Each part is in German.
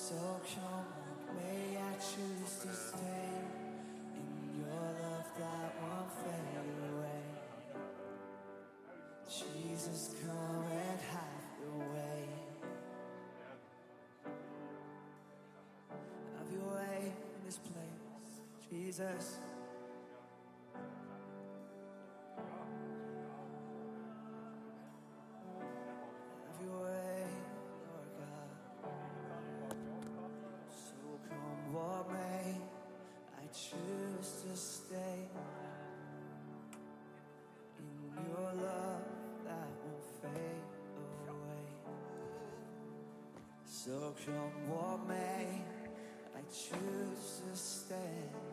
So come may I choose to stay in your love that won't fade away. Jesus, come and have your way. Have your way in this place, Jesus. Absorption I choose to stand.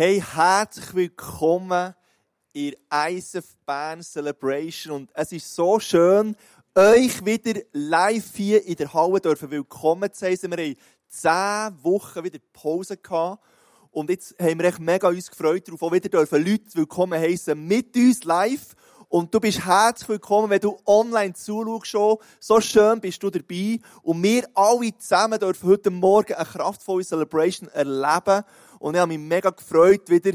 Hey, herzlich willkommen in ISF Bern Celebration. Und es ist so schön, euch wieder live hier in der Halle dürfen willkommen zu heißen. Wir haben zehn Wochen wieder Pause gehabt. Und jetzt haben wir echt mega uns gefreut darauf, auch wieder dürfen Leute willkommen heißen mit uns live. Und du bist herzlich willkommen, wenn du online zuschaust. So schön bist du dabei. Und wir alle zusammen dürfen heute Morgen eine kraftvolle Celebration erleben. Und ich habe mich mega gefreut, wieder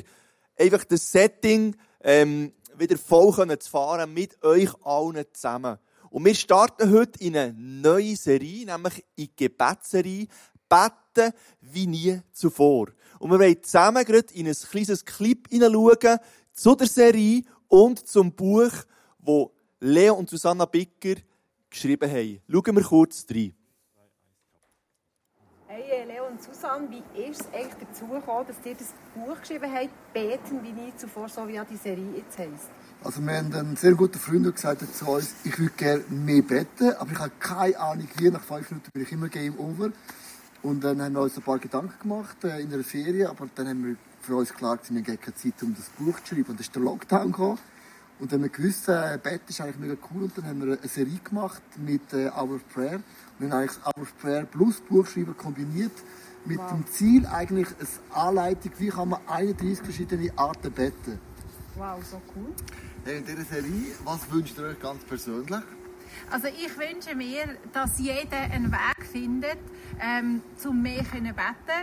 einfach das Setting ähm, wieder voll zu fahren mit euch allen zusammen. Und wir starten heute in eine neue Serie, nämlich in die Gebetsserie Beten wie nie zuvor. Und wir wollen zusammen gerade in ein kleines Clip hineinschauen zu der Serie und zum Buch, wo Leo und Susanna Bicker geschrieben haben. Schauen wir kurz rein. Hey Leo und Susanne, wie ist es eigentlich dazu gekommen, dass ihr das Buch geschrieben habt, Beten wie nie zuvor, so wie die Serie jetzt heisst? Also wir haben einen sehr guten Freund gesagt zu uns, ich würde gerne mehr beten, aber ich habe keine Ahnung wie. Nach fünf Minuten bin ich immer game over. Und dann haben wir uns ein paar Gedanken gemacht äh, in einer Ferie, aber dann haben wir für uns klar gesagt, wir haben keine Zeit, um das Buch zu schreiben. Und dann ist der Lockdown gekommen. Und dann haben wir gewusst, äh, Bett ist eigentlich mega cool. Und dann haben wir eine Serie gemacht mit äh, Hour of Prayer. Wir haben eigentlich of Prayer plus Buchschreiben kombiniert. Mit wow. dem Ziel eigentlich eine Anleitung, wie kann man 31 verschiedene Arten beten. Wow, so cool. Hey, in dieser Serie, was wünscht ihr euch ganz persönlich? Also ich wünsche mir, dass jeder einen Weg findet, ähm, zum mehr zu beten.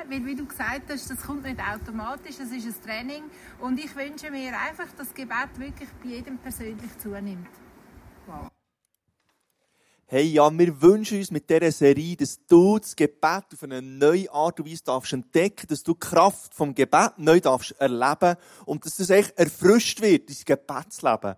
Weil, wie du gesagt hast, das kommt nicht automatisch, das ist ein Training. Und ich wünsche mir einfach, dass das Gebet wirklich bei jedem persönlich zunimmt. Hey, ja, wir wünschen uns mit dieser Serie, dass du das Gebet auf eine neue Art und Weise darfst entdecken, dass du die Kraft vom Gebet neu darfst erleben und dass das echt erfrischt wird, dein Gebetsleben.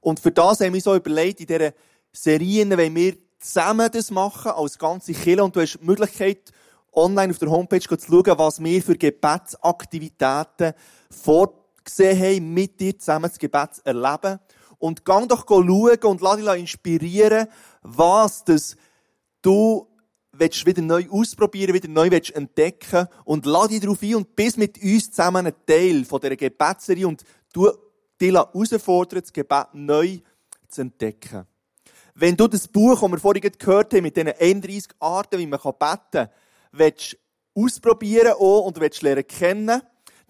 Und für das haben wir so überlegt, in dieser Serien wenn wir zusammen das machen, als ganze Kirche. Und du hast die Möglichkeit, online auf der Homepage zu schauen, was wir für Gebetsaktivitäten vorgesehen haben, mit dir zusammen das Gebet zu erleben. Und gang doch schauen und lass dich inspirieren, was das du willst wieder neu ausprobieren, wieder neu willst entdecken und lass dich darauf ein und bist mit uns zusammen ein Teil von dieser Gebetsserie und du dich herausfordern, das Gebet neu zu entdecken. Wenn du das Buch, das wir vorhin gehört haben, mit diesen 31 Arten, wie man beten kann, willst ausprobieren auch und willst lernen kennen,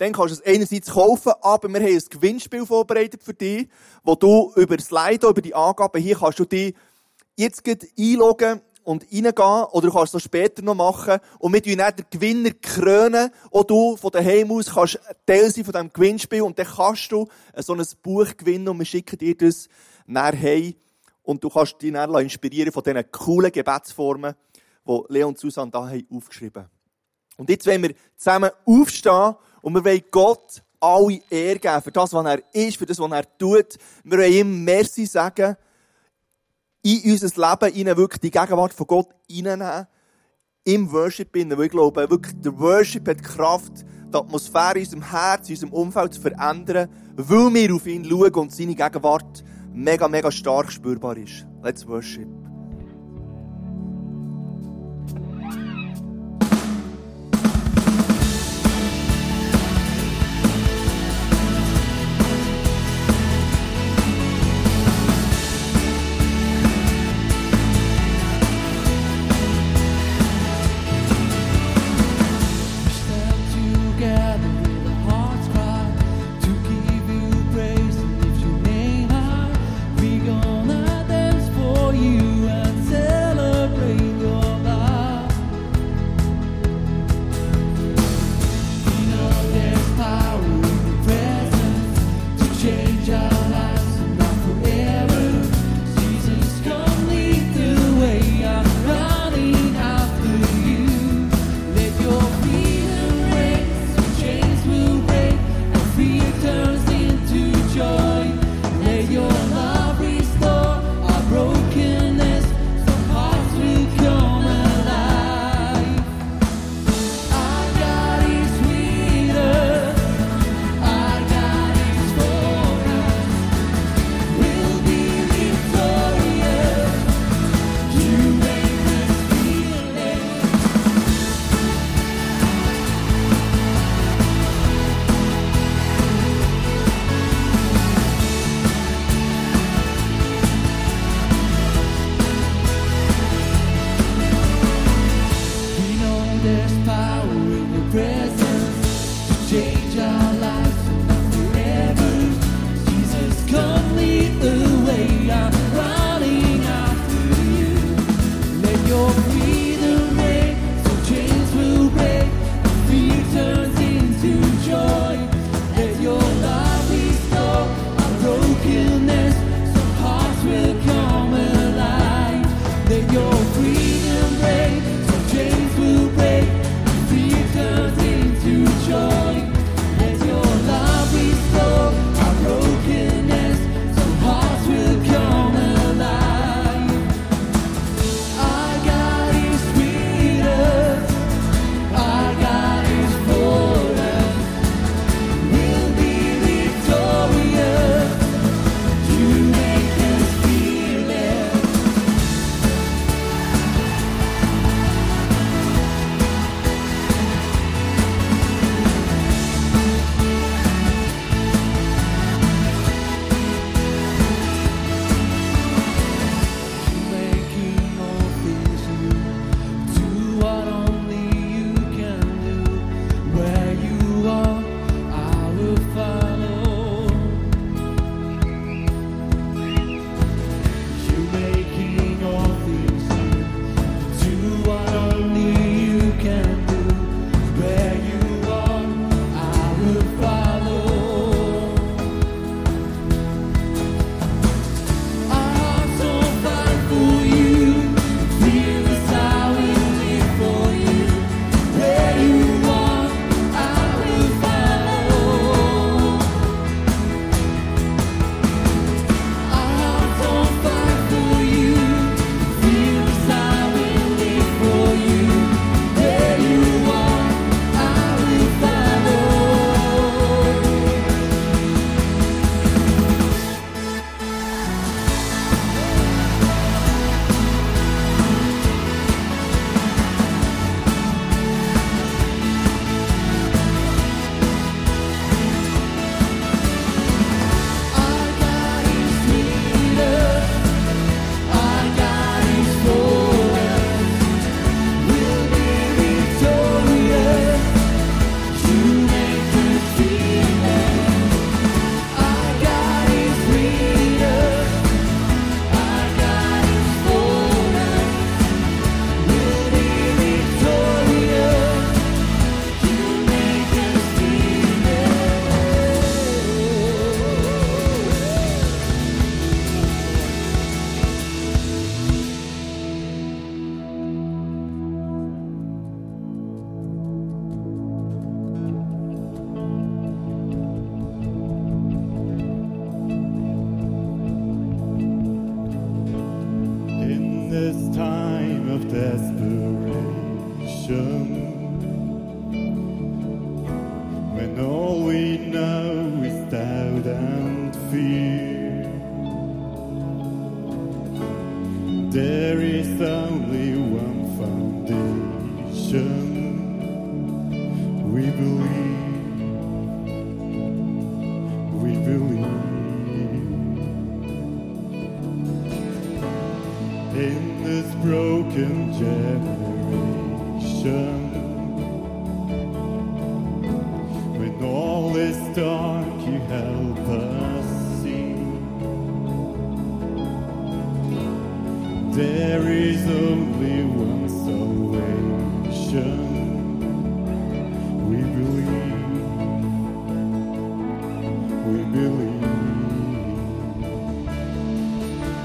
dann kannst du es einerseits kaufen, aber wir haben ein Gewinnspiel vorbereitet für dich, wo du über Slido, über die Angaben hier kannst du dich jetzt einloggen und reingehen, oder du kannst es später noch machen, und tun dann den Gewinner krönen, und du von daheim aus kannst Teil sein von diesem Gewinnspiel, und dann kannst du so ein Buch gewinnen, und wir schicken dir das nachher und du kannst dich dann inspirieren von diesen coolen Gebetsformen, die Leon und Susanne da haben. Und jetzt wollen wir zusammen aufstehen und wir wollen Gott alle Ehre geben für das, was er ist, für das, was er tut. Wir wollen ihm Merci sagen, in unser Leben ihnen wirklich die Gegenwart von Gott hineinnehmen, im Worship hinein. Weil ich glaube, wirklich, der Worship hat Kraft, die Atmosphäre in unserem Herz, in unserem Umfeld zu verändern, weil wir auf ihn schauen und seine Gegenwart mega, mega stark spürbar ist. Let's worship.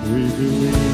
We believe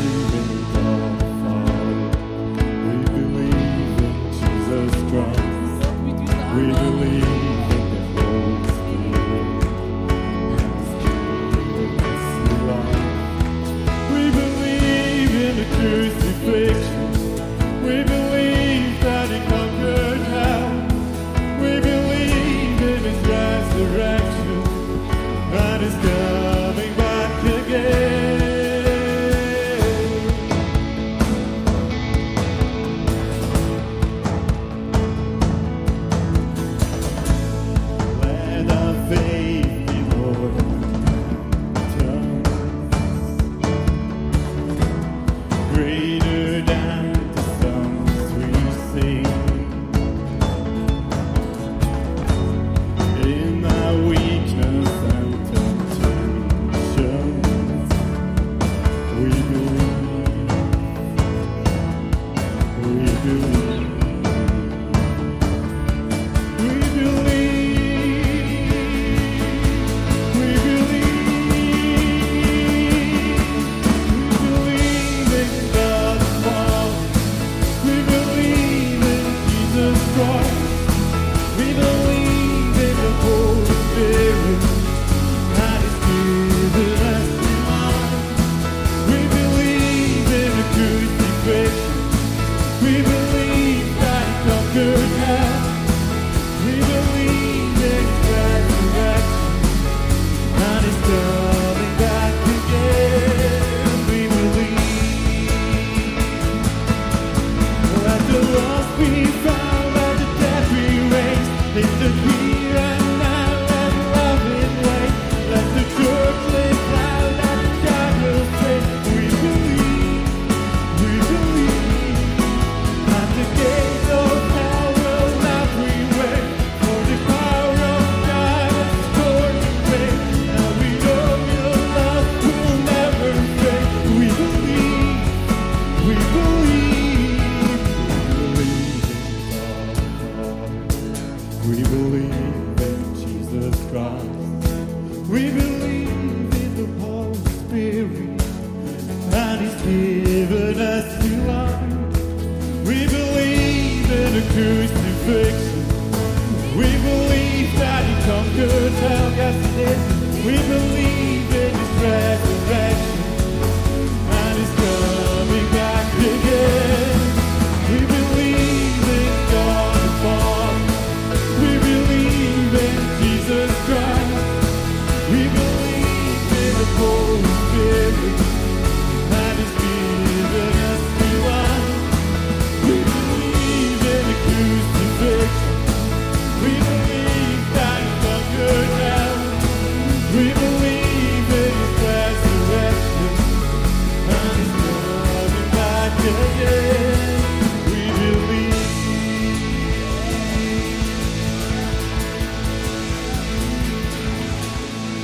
we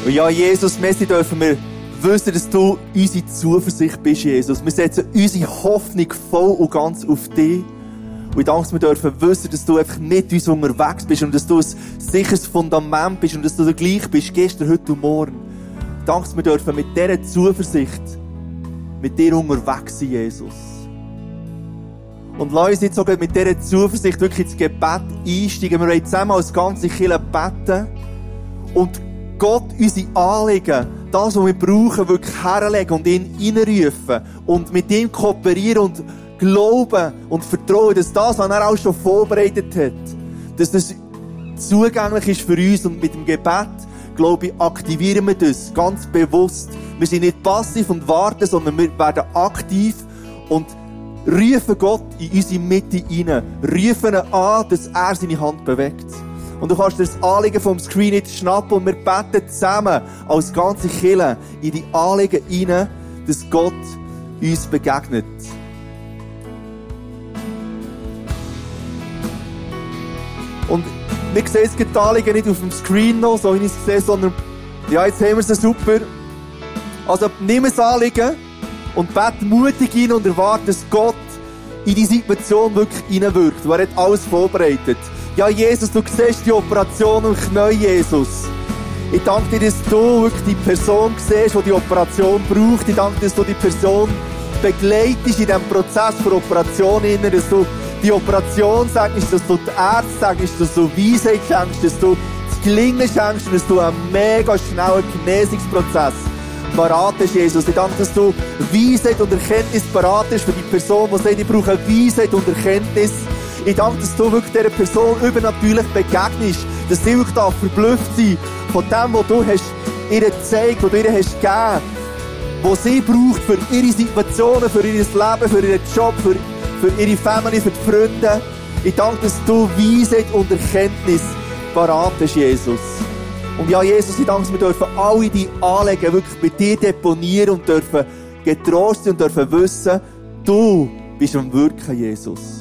Und ja, Jesus, merci dürfen wir wissen, dass du unsere Zuversicht bist, Jesus. Wir setzen unsere Hoffnung voll und ganz auf dich. Und ich danke, wir dürfen wissen, dass du einfach mit uns unterwegs bist und dass du ein sicheres Fundament bist und dass du der gleich bist, gestern, heute und morgen. Ich danke, wir dürfen mit dieser Zuversicht mit dir unterwegs sein, Jesus. Und lass uns jetzt sogar mit dieser Zuversicht wirklich ins Gebet einsteigen. Wir wollen zusammen als ganze Kirche beten und Gott unsere Anliegen, das, was wir brauchen, wirklich herlegen und ihn reinrufen und mit ihm kooperieren und glauben und vertrauen, dass das, was er auch schon vorbereitet hat, dass das zugänglich ist für uns und mit dem Gebet, glaube ich, aktivieren wir das ganz bewusst. Wir sind nicht passiv und warten, sondern wir werden aktiv und rufen Gott in unsere Mitte hinein, rufen ihn an, dass er seine Hand bewegt. Und du kannst dir das Anliegen vom Screen nicht schnappen und wir beten zusammen als ganze Kirche in die Anliegen hinein, dass Gott uns begegnet. Und wir sehen die Anliegen nicht auf dem Screen noch, so wie ich es sehe, sondern ja, jetzt haben wir sie super. Also nimm das Anliegen und bete mutig hin und erwarte, dass Gott in die Situation wirklich hineinwirkt. Er hat alles vorbereitet. Ja, Jesus, du siehst die Operation im Knie, Jesus. Ich danke dir, dass du wirklich die Person siehst, die die Operation braucht. Ich danke dir, dass du die Person begleitest in diesem Prozess der Operation, dass du die Operation sagst, dass du die Ärzte sagst, dass du Weisheit schenkst, dass du das Gelingen schenkst dass du einen mega schnellen Genesungsprozess parat ist, Jesus. Ich danke, dass du Weisheit und Erkenntnis parat ist für die Person, die sagt, ich brauche Weisheit und Erkenntnis. Ich danke, dass du wirklich dieser Person übernatürlich begegnest, dass sie wirklich da verblüfft sein von dem, was du hast ihr gezeigt, was du ihr hast gegeben, was sie braucht für ihre Situationen, für ihr Leben, für ihren Job, für, für ihre Family, für die Freunde. Ich danke, dass du Weisheit und Erkenntnis parat hast, Jesus. Und ja, Jesus, ich danke, dass wir dürfen alle die Anliegen wirklich bei dir deponieren und dürfen getrost und dürfen wissen, du bist am Wirken, Jesus.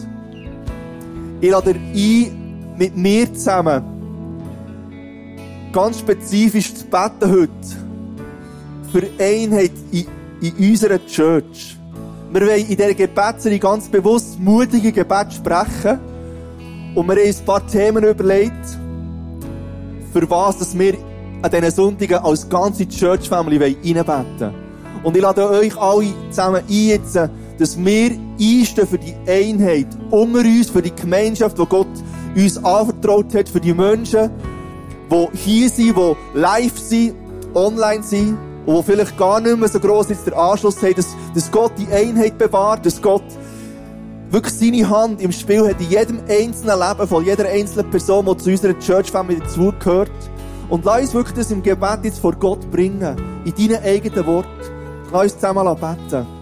Ich lade ein, mit mir zusammen ganz spezifisch zu beten heute für Einheit in, in unserer Church. Wir wollen in dieser Gebetsserie ganz bewusst mutige Gebete sprechen und wir haben uns ein paar Themen überlegt, für was dass wir an diesen Sonntagen als ganze Church Family reinbeten wollen. Und ich lade euch alle zusammen ein, jetzt, dass wir einstehen für die Einheit unter uns, für die Gemeinschaft, die Gott uns anvertraut hat, für die Menschen, die hier sind, die live sind, online sind und die vielleicht gar nicht mehr so gross jetzt der Anschluss haben, dass, dass Gott die Einheit bewahrt, dass Gott wirklich seine Hand im Spiel hat in jedem einzelnen Leben von jeder einzelnen Person, die zu unserer Church Family dazugehört. Und lass uns wirklich das im Gebet jetzt vor Gott bringen, in deinen eigenen Worten. Lass uns zusammen beten.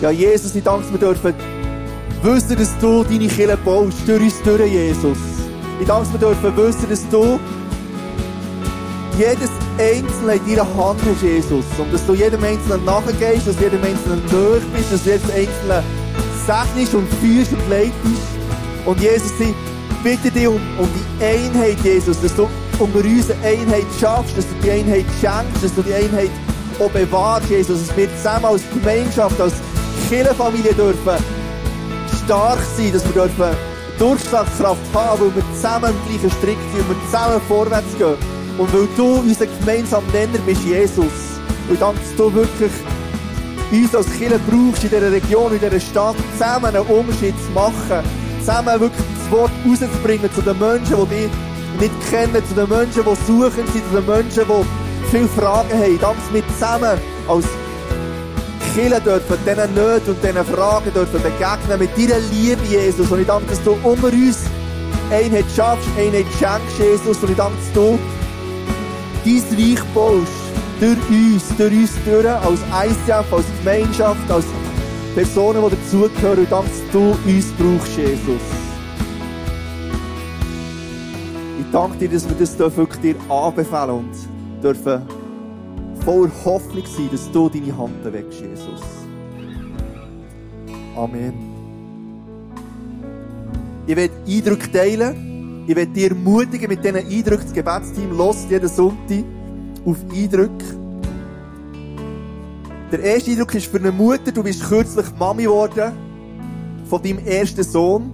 Ja, Jesus, ich danke, wir dürfen wissen, dass du deine Kirche baust, durch uns durch, Jesus. Ich danke, wir dürfen wissen, dass du jedes Einzelne in deiner Hand hast, Jesus. Und dass du jedem Einzelnen nachgehst, dass du jedem Einzelnen nahe bist, dass du jedem Einzelnen segnest und führst und leitest. Und Jesus, ich bitte dich um, um die Einheit, Jesus, dass du unter uns Einheit schaffst, dass du die Einheit schenkst, dass du die Einheit auch bewahrst, Jesus, dass wir zusammen als Gemeinschaft, als Kirchenfamilie dürfen stark sein, dass wir dürfen Durchschlagskraft haben, weil wir zusammen im gleichen Strick sind und wir zusammen vorwärts gehen. Und weil du unser gemeinsamer Nenner bist, Jesus. Und danke, dass du wirklich uns als Kirche brauchst, in dieser Region, in dieser Stadt, zusammen einen Unterschied zu machen. Zusammen wirklich das Wort rauszubringen zu den Menschen, die dich nicht kennen, zu den Menschen, die suchen sind, zu den Menschen, die viele Fragen haben. Danke, dass wir zusammen als Kirche dürfen, diesen Nöten und diesen Fragen dürfen begegnen mit deiner Liebe, Jesus. Und ich danke, dass du unter uns Einheit schaffst, Einheit schenkst, Jesus. Und ich danke, dass du dein Reich baust. Durch uns, durch uns durch, als ICF, als Gemeinschaft, als Personen, die dazugehören. Und ich danke, dass du uns brauchst, Jesus. Ich danke dir, dass wir das wirklich dir anbefehlen und dürfen voller Hoffnung sein, dass du deine Hand bewegst, Jesus. Amen. Ich will Eindrücke teilen. Ich will dich ermutigen, mit diesen Eindrücken das Gebetsteam los jeden Sonntag auf Eindrücke. Der erste Eindruck ist für eine Mutter, du bist kürzlich Mami geworden von deinem ersten Sohn.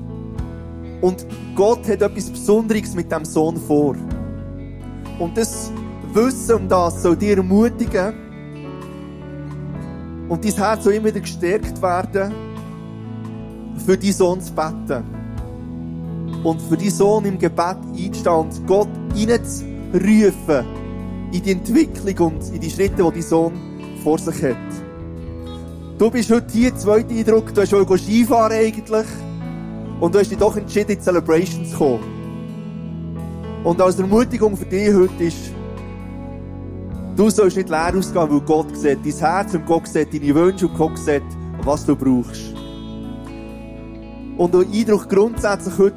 Und Gott hat etwas Besonderes mit dem Sohn vor. Und das Wissen um das soll dir ermutigen und dein Herz soll immer wieder gestärkt werden, für deinen Sohn zu beten. Und für deinen Sohn im Gebet einzustehen und Gott reinzurufen in die Entwicklung und in die Schritte, die dein Sohn vor sich hat. Du bist heute hier, zweiter Eindruck, du hast schon Skifahren eigentlich und du hast dich doch entschieden, in die Celebration zu kommen. Und als Ermutigung für dich heute ist, du sollst nicht leer ausgehen, weil Gott sieht dein Herz und Gott sieht deine Wünsche und Gott sieht, was du brauchst. Und der Eindruck grundsätzlich heute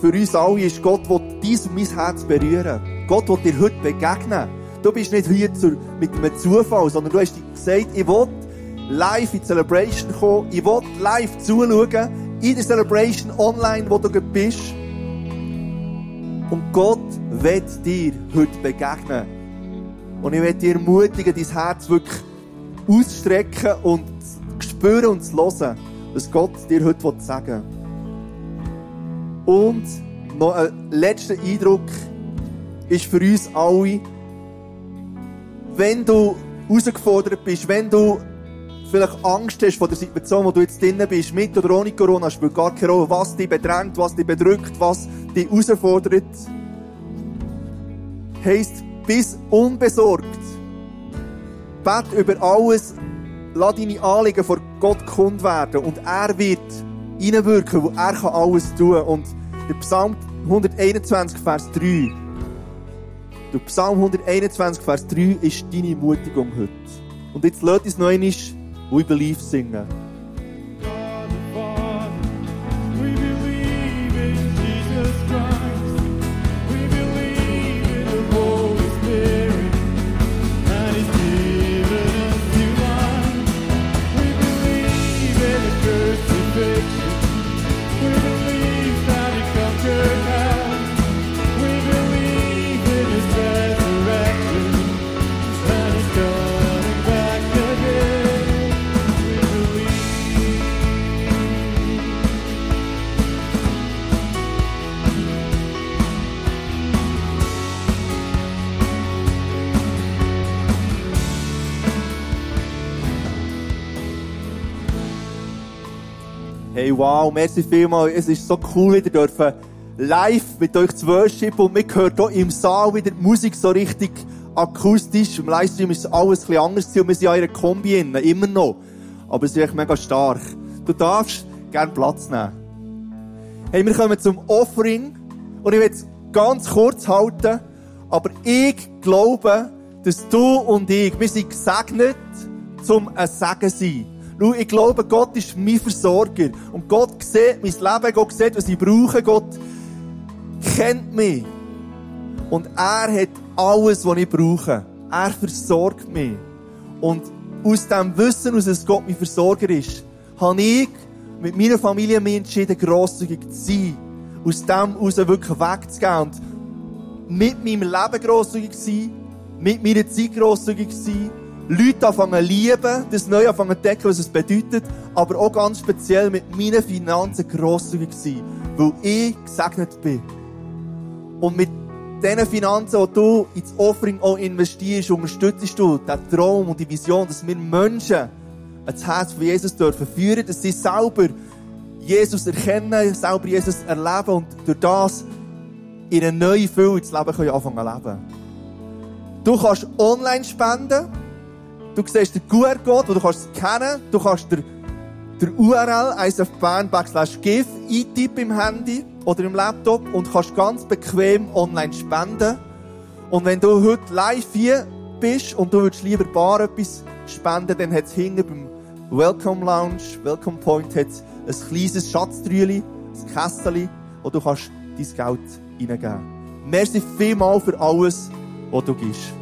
für uns alle ist, Gott will dein und mein Herz berühren. Gott will dir heute begegnen. Du bist nicht hier mit einem Zufall, sondern du hast gesagt, ich will live in die Celebration kommen, ich will live zuschauen, in der Celebration online, wo du bist. Und Gott wird dir heute begegnen. Und ich will dir ermutigen, dein Herz wirklich auszustrecken und zu spüren und zu hören, was Gott dir heute sagen will. Und noch ein letzter Eindruck ist für uns alle, wenn du herausgefordert bist, wenn du vielleicht Angst hast vor der Situation, wo du jetzt drinnen bist, mit oder ohne Corona, spielt gar keine Rolle, was dich bedrängt, was dich bedrückt, was dich herausfordert. Heisst, bis unbesorgt. Bet über alles, lass deine Anliegen vor Gott kund werden und er wird reinwirken, wo er kann alles tun. Und der Psalm 121, Vers 3. Der Psalm 121, Vers 3 ist deine Ermutigung heute. Und jetzt lass uns noch einmal We Believe singen. Hey, wow, merci vielmals. Es ist so cool, wieder dürfen live mit euch zu worshipen und man hört hier im Saal wieder die Musik so richtig akustisch. Im Livestream ist alles ein anders und wir sind ja in einer Kombi innen, immer noch. Aber es ist echt mega stark. Du darfst gerne Platz nehmen. Hey, wir kommen zum Offering und ich will es ganz kurz halten, aber ich glaube, dass du und ich, wir sind gesegnet, zum ein Segen zu sein. Schau, ich glaube, Gott ist mein Versorger. Und Gott sieht mein Leben, Gott sieht, was ich brauche, Gott kennt mich. Und er hat alles, was ich brauche. Er versorgt mich. Und aus dem Wissen, dass Gott mein Versorger ist, habe ich mit meiner Familie mich entschieden, grosszügig zu sein. Aus dem heraus wirklich wegzugehen. Und mit meinem Leben grosszügig zu sein, mit meiner Zeit grosszügig zu sein, Leute anfangen zu lieben, das neu anfangen zu entdecken, was es bedeutet, aber auch ganz speziell mit meinen Finanzen grosszügig sein, weil ich gesegnet bin. Und mit diesen Finanzen, die du ins Offering auch investierst, unterstützt du den Traum und die Vision, dass wir Menschen ans Herz von Jesus dürfen führen, dass sie selber Jesus erkennen, selber Jesus erleben und durch das in eine neue Fülle ins Leben anfangen zu leben. Du kannst online spenden. Du siehst den QR-Code, wo du kannst scannen. Du kannst der, der URL isofband backslash give eintippen im Handy oder im Laptop und kannst ganz bequem online spenden. Und wenn du heute live hier bist und du würdest lieber bar etwas spenden, dann hat es hinten beim Welcome Lounge, Welcome Point, hat's ein kleines Schatztrüli, ein Kästchen, wo du kannst dein Geld reingeben. Merci vielmal für alles, was du gibst.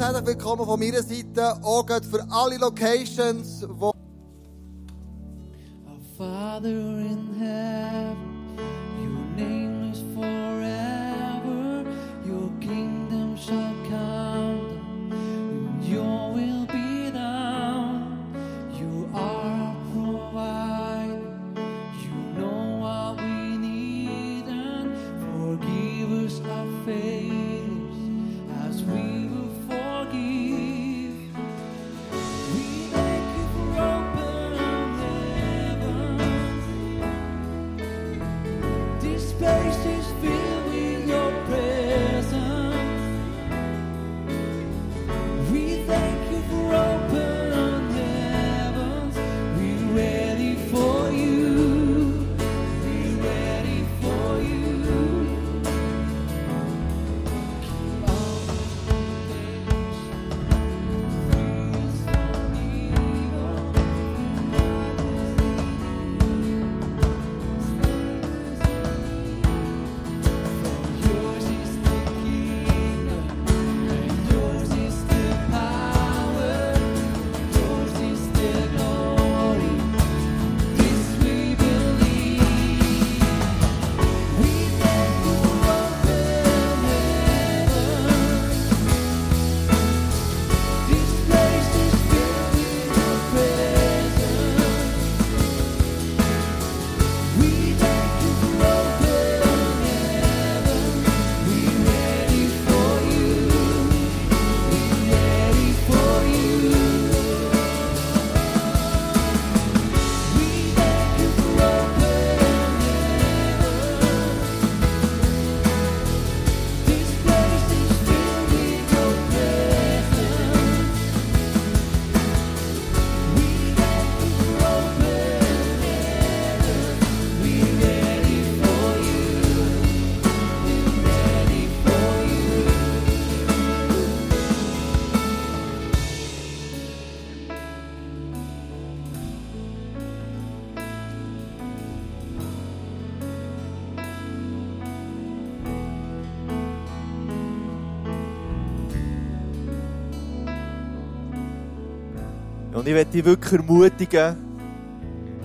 Herzlich willkommen von meiner Seite. Auch für alle Locations, wo ich möchte dich wirklich ermutigen,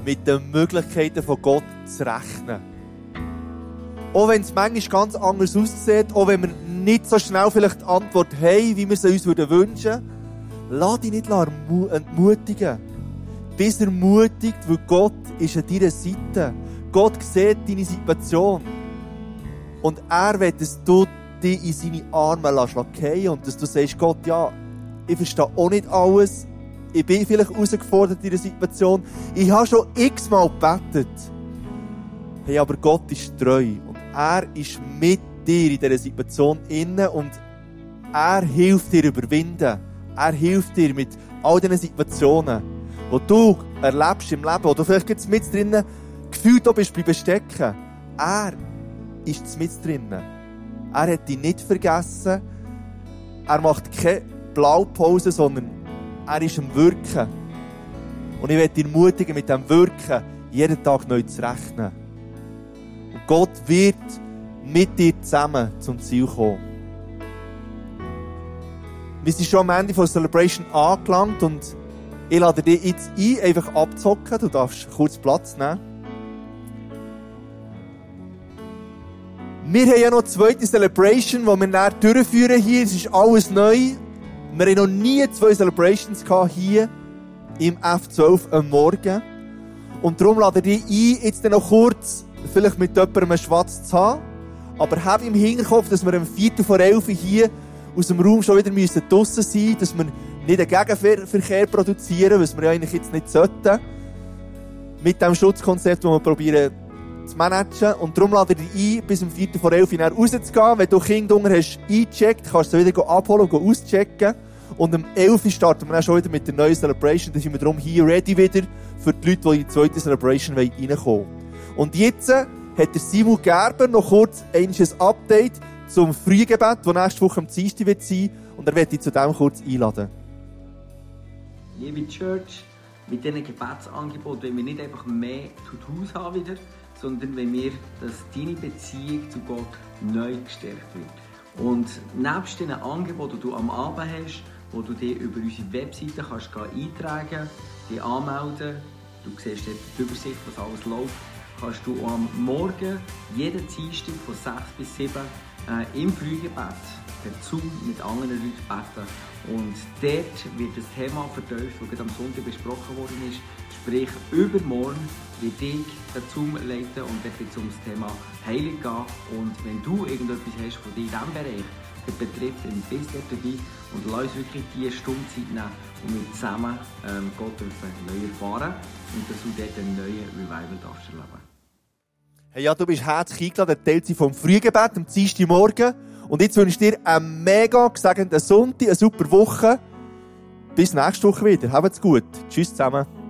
mit den Möglichkeiten von Gott zu rechnen. Auch wenn es manchmal ganz anders aussieht, auch wenn wir nicht so schnell vielleicht die Antwort haben, wie wir sie uns würden wünschen. Lass dich nicht entmutigen. Bist ermutigt, weil Gott ist an deiner Seite. Gott sieht deine Situation. Und er will, dass du dich in seine Arme lässt fallen und dass du sagst, Gott, ja, ich verstehe auch nicht alles. Ich bin vielleicht herausgefordert in dieser Situation. Ich habe schon x-mal gebetet. Hey, aber Gott ist treu und er ist mit dir in dieser Situation inne und er hilft dir überwinden. Er hilft dir mit all diesen Situationen, wo du erlebst im Leben, du vielleicht jetzt mit drinnen gefühlt auch bist, bleiben stecken. Er ist mit drinnen. Er hat dich nicht vergessen. Er macht keine Blaupause, sondern er ist am Wirken. Und ich werde dich ermutigen, mit dem Wirken jeden Tag neu zu rechnen. Und Gott wird mit dir zusammen zum Ziel kommen. Wir sind schon am Ende von Celebration angelangt und ich lade dich jetzt ein, einfach abzocken. Du darfst kurz Platz nehmen. Wir haben ja noch eine zweite Celebration, die wir dann durchführen hier. Es ist alles neu. Wir haben noch nie zwei Celebrations gehabt hier im F12 am Morgen. Und darum lade ich dich ein, jetzt noch kurz vielleicht mit jemandem einen Schwatz zu haben. Aber hab im Hinterkopf, dass wir am 4. vor 11 Uhr hier aus dem Raum schon wieder müssen draussen sein müssen, dass wir nicht einen Gegenverkehr produzieren, was wir ja eigentlich jetzt nicht sollten. Mit dem Schutzkonzept, das wir probieren zu managen. Und darum lade ich ein, bis um 4. vor 11 Uhr rauszugehen. Wenn du Kinder unten hast eingecheckt, kannst du sie wieder abholen und auschecken. Und um 11 Uhr starten wir dann schon wieder mit der neuen Celebration. Dann sind wir darum hier ready wieder für die Leute, die in die zweite Celebration reinkommen wollen. Und jetzt äh, hat der Simon Gerber noch kurz ein Update zum Frühgebet, das nächste Woche am Dienstag wird sein. Und er wird dich zu dem kurz einladen. Liebe Church, mit diesen Gebetsangeboten wollen wir nicht einfach mehr to Haus haben wieder, sondern wenn wir, dass deine Beziehung zu Gott neu gestärkt wird. Und nebst diesen Angeboten, die du am Abend hast, wo du dich über unsere Webseite kannst eintragen dich anmelden, du siehst dort die Übersicht, was alles läuft, kannst du am Morgen jeden Dienstag von 6 bis 7 äh, im Frühgebet dazu mit anderen Leuten beten. Und dort wird das Thema vertieft, das am Sonntag besprochen worden ist. Sprich, übermorgen wird ich dazu leiten und dort wird es Thema Heilung gehen. Und wenn du irgendetwas hast von dir in diesem Bereich das betrifft, dann bist du dabei und lass uns wirklich diese Stunde Zeit nehmen und wir zusammen ähm, Gott neu erfahren und dass du dort einen neuen Revival darfst erleben Hey, ja, du bist herzlich eingeladen, der Teil vom Frühgebet am Dienstagmorgen. Und jetzt wünsche ich dir einen mega gesegneten Sonntag, eine super Woche. Bis nächste Woche wieder. Habt's gut. Tschüss zusammen.